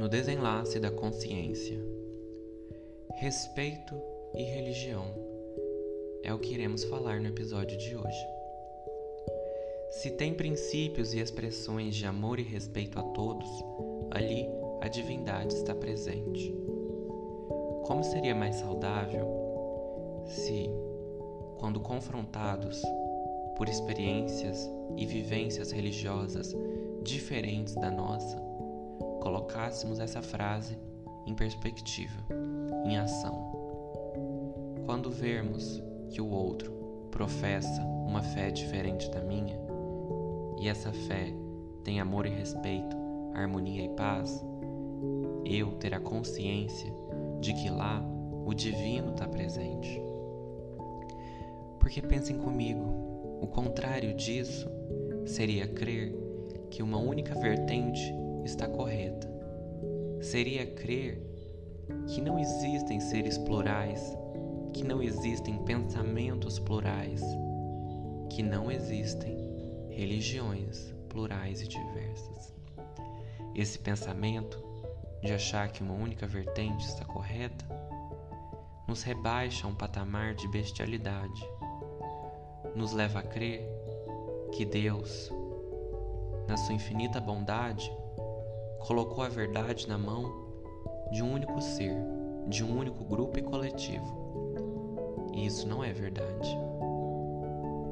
no desenlace da consciência. Respeito e religião é o que iremos falar no episódio de hoje. Se tem princípios e expressões de amor e respeito a todos, ali a divindade está presente. Como seria mais saudável se, quando confrontados por experiências e vivências religiosas diferentes da nossa, colocássemos essa frase em perspectiva, em ação. Quando vermos que o outro professa uma fé diferente da minha, e essa fé tem amor e respeito, harmonia e paz, eu ter a consciência de que lá o divino está presente. Porque pensem comigo, o contrário disso seria crer que uma única vertente está correta. Seria crer que não existem seres plurais, que não existem pensamentos plurais, que não existem religiões plurais e diversas. Esse pensamento de achar que uma única vertente está correta nos rebaixa a um patamar de bestialidade, nos leva a crer que Deus, na sua infinita bondade, colocou a verdade na mão de um único ser, de um único grupo e coletivo. E isso não é verdade.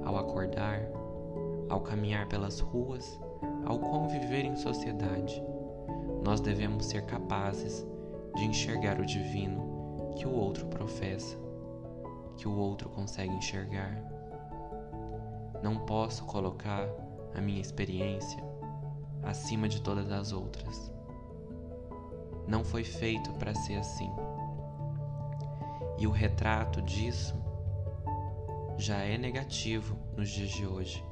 Ao acordar, ao caminhar pelas ruas, ao conviver em sociedade, nós devemos ser capazes de enxergar o divino que o outro professa, que o outro consegue enxergar. Não posso colocar a minha experiência acima de todas as outras. Não foi feito para ser assim. E o retrato disso já é negativo nos dias de hoje.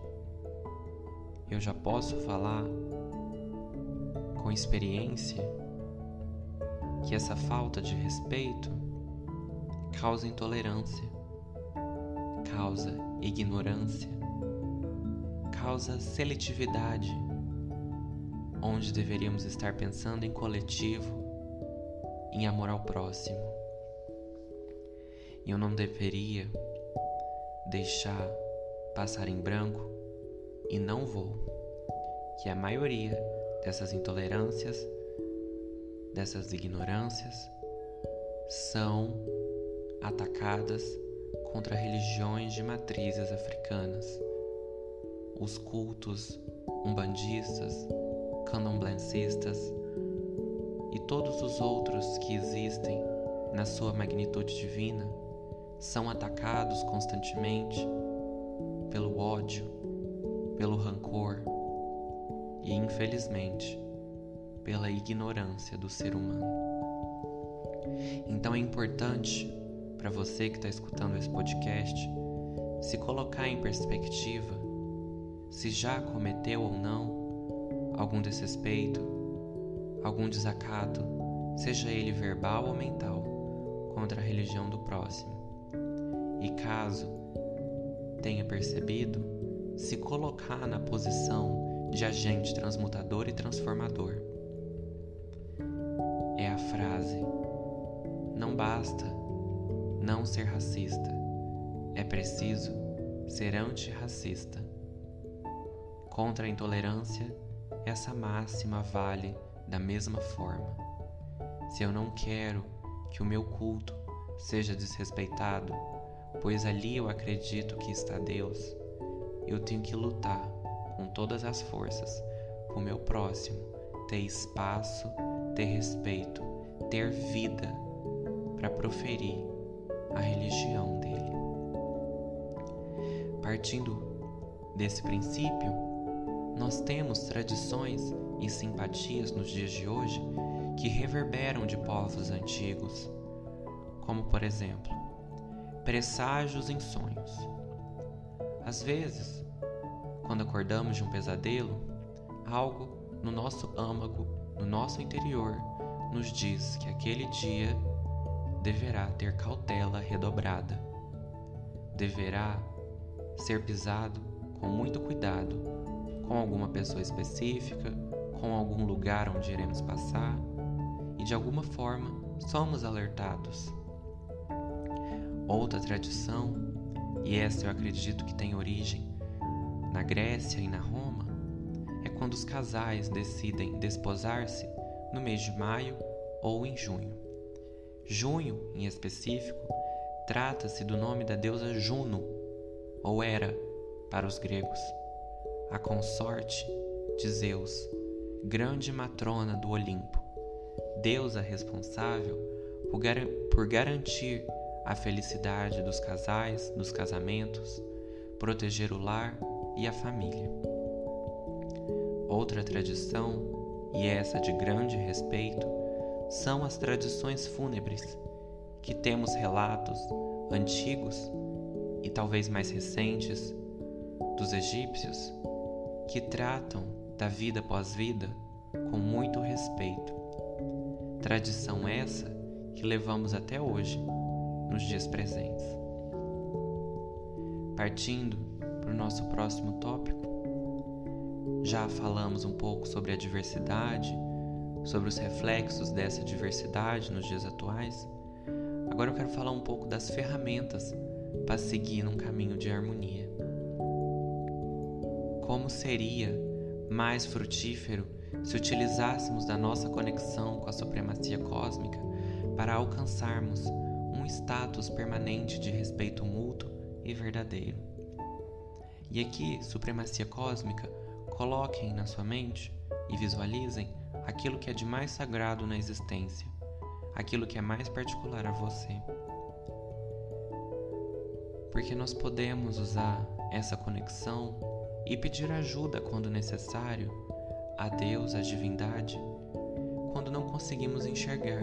Eu já posso falar com experiência que essa falta de respeito causa intolerância, causa ignorância, causa seletividade onde deveríamos estar pensando em coletivo, em amor ao próximo. E eu não deveria deixar passar em branco e não vou que a maioria dessas intolerâncias, dessas ignorâncias, são atacadas contra religiões de matrizes africanas. Os cultos umbandistas, candomblencistas e todos os outros que existem na sua magnitude divina são atacados constantemente pelo ódio, pelo rancor e, infelizmente, pela ignorância do ser humano. Então é importante para você que está escutando esse podcast se colocar em perspectiva se já cometeu ou não algum desrespeito, algum desacato, seja ele verbal ou mental, contra a religião do próximo. E caso tenha percebido, se colocar na posição de agente transmutador e transformador. É a frase: não basta não ser racista, é preciso ser antirracista. Contra a intolerância essa máxima vale da mesma forma. Se eu não quero que o meu culto seja desrespeitado, pois ali eu acredito que está Deus, eu tenho que lutar com todas as forças para o meu próximo ter espaço, ter respeito, ter vida para proferir a religião dele. Partindo desse princípio, nós temos tradições e simpatias nos dias de hoje que reverberam de povos antigos, como por exemplo, presságios em sonhos. Às vezes, quando acordamos de um pesadelo, algo no nosso âmago, no nosso interior, nos diz que aquele dia deverá ter cautela redobrada, deverá ser pisado com muito cuidado com alguma pessoa específica, com algum lugar onde iremos passar, de alguma forma somos alertados. Outra tradição, e essa eu acredito que tem origem na Grécia e na Roma, é quando os casais decidem desposar-se no mês de maio ou em junho. Junho, em específico, trata-se do nome da deusa Juno, ou Hera, para os gregos, a consorte de Zeus, grande matrona do Olimpo, deusa responsável por, gar por garantir a felicidade dos casais, dos casamentos, proteger o lar e a família. Outra tradição, e essa de grande respeito, são as tradições fúnebres, que temos relatos antigos e talvez mais recentes dos egípcios que tratam da vida pós-vida com muito respeito. Tradição essa que levamos até hoje, nos dias presentes. Partindo para o nosso próximo tópico, já falamos um pouco sobre a diversidade, sobre os reflexos dessa diversidade nos dias atuais. Agora eu quero falar um pouco das ferramentas para seguir num caminho de harmonia. Como seria mais frutífero se utilizássemos da nossa conexão com a supremacia cósmica para alcançarmos um status permanente de respeito mútuo e verdadeiro. E aqui, supremacia cósmica, coloquem na sua mente e visualizem aquilo que é de mais sagrado na existência, aquilo que é mais particular a você. Porque nós podemos usar essa conexão e pedir ajuda quando necessário a Deus, a divindade, quando não conseguimos enxergar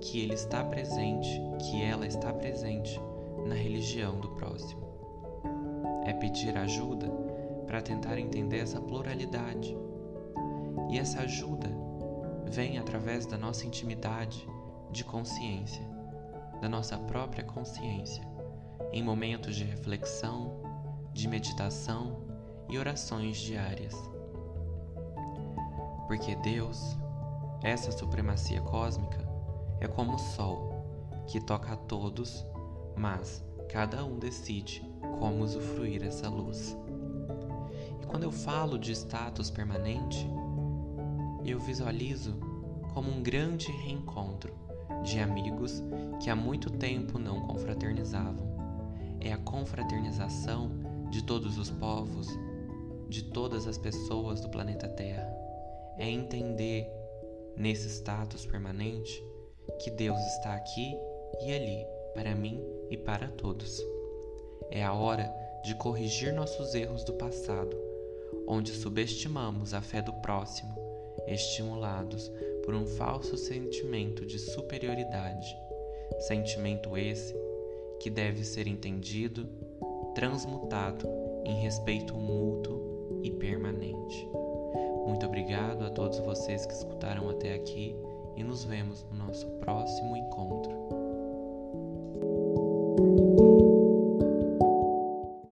que Ele está presente, que ela está presente na religião do próximo. É pedir ajuda para tentar entender essa pluralidade. E essa ajuda vem através da nossa intimidade de consciência, da nossa própria consciência, em momentos de reflexão, de meditação e orações diárias. Porque Deus, essa supremacia cósmica, é como o Sol, que toca a todos, mas cada um decide como usufruir essa luz. E quando eu falo de status permanente, eu visualizo como um grande reencontro de amigos que há muito tempo não confraternizavam. É a confraternização de todos os povos, de todas as pessoas do planeta Terra. É entender nesse status permanente que Deus está aqui e ali para mim e para todos. É a hora de corrigir nossos erros do passado, onde subestimamos a fé do próximo estimulados por um falso sentimento de superioridade, sentimento esse que deve ser entendido, transmutado em respeito mútuo e permanente. Muito obrigado a todos vocês que escutaram até aqui e nos vemos no nosso próximo encontro.